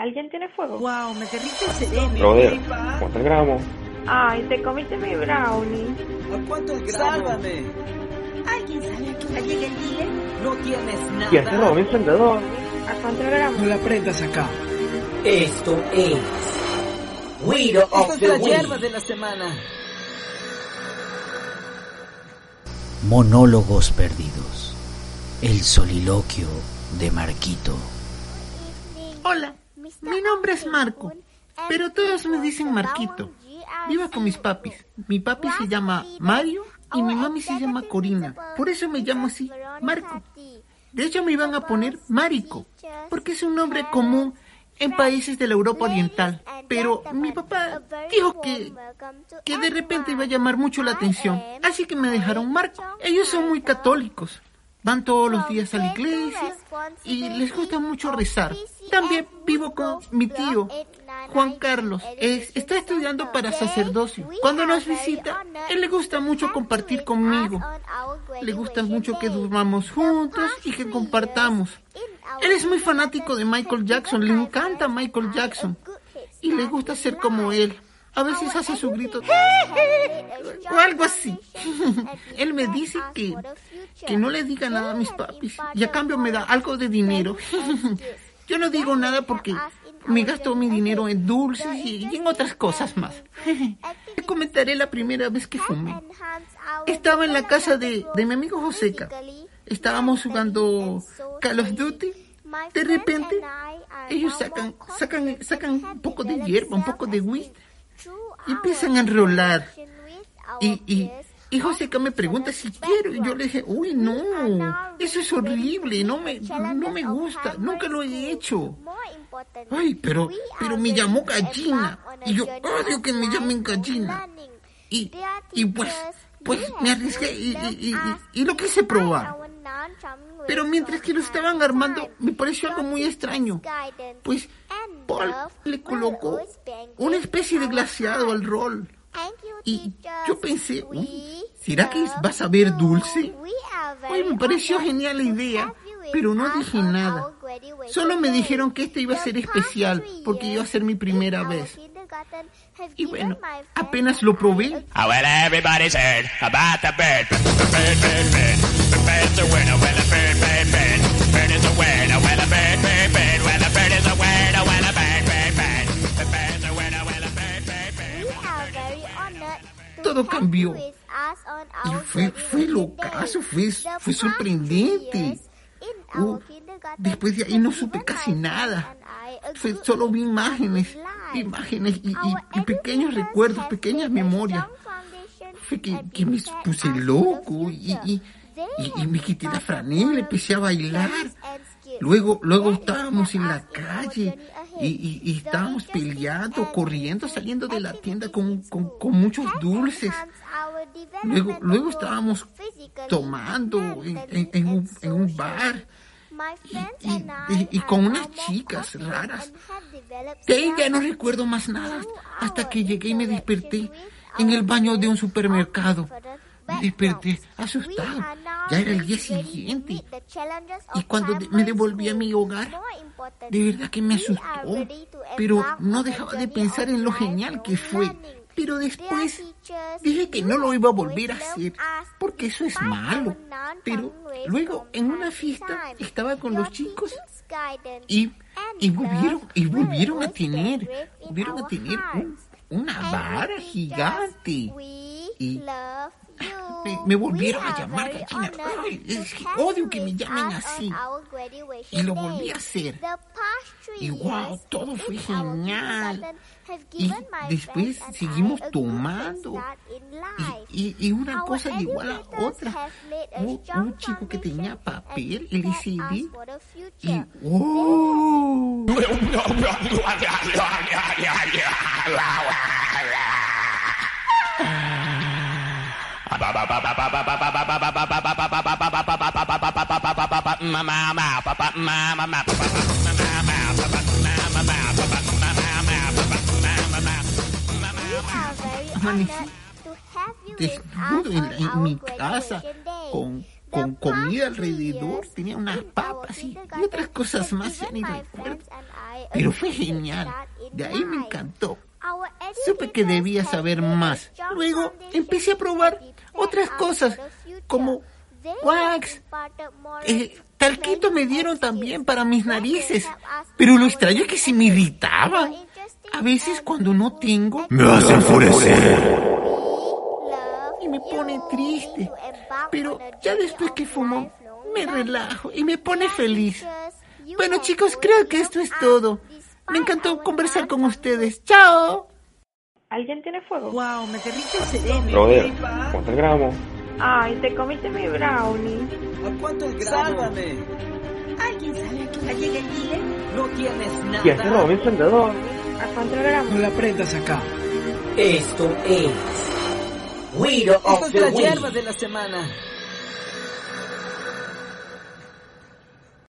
¿Alguien tiene fuego? Wow, me derrite el cerebro. Brother, ¿cuántos gramos? Ay, te comiste mi brownie. ¿A cuánto el gramo? Sálvame. ¿Alguien sabe a qué hora llega el dealer? No tienes nada. ¿Quién robó mi encendedor? ¿A cuánto gramos? No la prendas acá. Esto es Esta of es the la Week. hierba de la semana. Monólogos perdidos. El soliloquio de Marquito. Hola, mi nombre es Marco, pero todos me dicen Marquito. Vivo con mis papis. Mi papi se llama Mario y mi mami se llama Corina. Por eso me llamo así, Marco. De hecho me iban a poner Marico, porque es un nombre común en países de la Europa Oriental. Pero mi papá dijo que, que de repente iba a llamar mucho la atención, así que me dejaron Marco. Ellos son muy católicos. Van todos los días a la iglesia y les gusta mucho rezar. También vivo con mi tío, Juan Carlos. Es- está estudiando para sacerdocio. Cuando nos visita, él le gusta mucho compartir conmigo. Le gusta mucho que durmamos juntos y que compartamos. Él es muy fanático de Michael Jackson, le encanta Michael Jackson y le gusta ser como él. A veces hace su grito o algo así. Él me dice que, que no le diga nada a mis papis y a cambio me da algo de dinero. Yo no digo nada porque me gasto mi dinero en dulces y, en otras cosas más. Te comentaré la primera vez que fumé. Estaba en la casa de, de mi amigo Joseca. Estábamos jugando Call of Duty. De repente, ellos sacan, sacan, sacan un poco de hierba, un poco de weed y empiezan a enrolar. Y, y, y Joseca me pregunta si quiero. Y yo le dije, uy, no, eso es horrible, no me, no me gusta, nunca lo he hecho. Ay, pero, pero me llamó gallina. Y yo odio que me llamen gallina. Y, y pues, pues me arriesgué y, y, y, y- lo quise probar. Pero mientras que lo estaban armando, me pareció algo muy extraño. Pues Paul le colocó una especie de glaseado al rol. Y yo pensé, ¿será que va a saber dulce? Uy, me pareció genial la idea, pero no dije nada. Solo me dijeron que este iba a ser especial, porque iba a ser mi primera vez. Y bueno, apenas lo probé, todo cambió. Y fue, fue locazo, fue, fue sorprendente. Uh, después de ahí no supe casi nada. Fue, solo vi imágenes, imágenes y, y- y pequeños recuerdos, pequeñas memorias. Fue que, que me puse loco y, y, y- y me quité la franela, empecé a bailar. Luego, luego estábamos en la calle y, y- y estábamos peleando, corriendo, saliendo de la tienda con, con- con muchos dulces. Luego, luego estábamos tomando en, en- en un, en un bar y, y- con unas chicas raras. De ahí ya no recuerdo más nada hasta que llegué y me desperté en el baño de un supermercado. Me desperté asustado. Ya era el día siguiente. Y cuando me devolví a mi hogar, de verdad que me asustó. Pero no dejaba de pensar en lo genial que fue. Pero después dije que no lo iba a volver a hacer, porque eso es malo. Pero luego en una fiesta estaba con los chicos y, y volvieron y volvieron a tener, volvieron a tener un- una vara gigante. Y me, me volvieron a llamar gallina. Ay, es que odio que me llamen así. Y lo volví a hacer. Y wow, todo fue genial. Y después seguimos tomando. Y, y- y una cosa llegó a la otra. Un, un chico que tenía papel, LCD. Y wow. en, mi casa con, con comida alrededor, tenía unas papas y, y otras cosas más, ya ni recuerdo. Pero fue genial, de ahí me encantó. Supe que debía saber más. Luego empecé a probar otras cosas, como wax. Eh, talquito me dieron también para mis narices. Pero lo extraño es que se me irritaba. A veces cuando no tengo, Me a enfurecer. y me pone triste. Pero ya después que fumo, me relajo y me pone feliz. Bueno chicos, creo que esto es todo. Me encantó conversar con ustedes. ¡Chao! ¿Alguien tiene fuego? Wow, me derrite el cerebro. Brother, ¿cuánto el gramo? Ay, te comiste mi brownie. ¿A cuánto el gramo? Sálvame. ¿Alguien sabe a qué hora llega el dealer? No tienes nada. ¿Y este robó mi encendedor? ¿A cuánto el gramo? No la prendas acá. Esto es Esto of es the la hierba de la semana.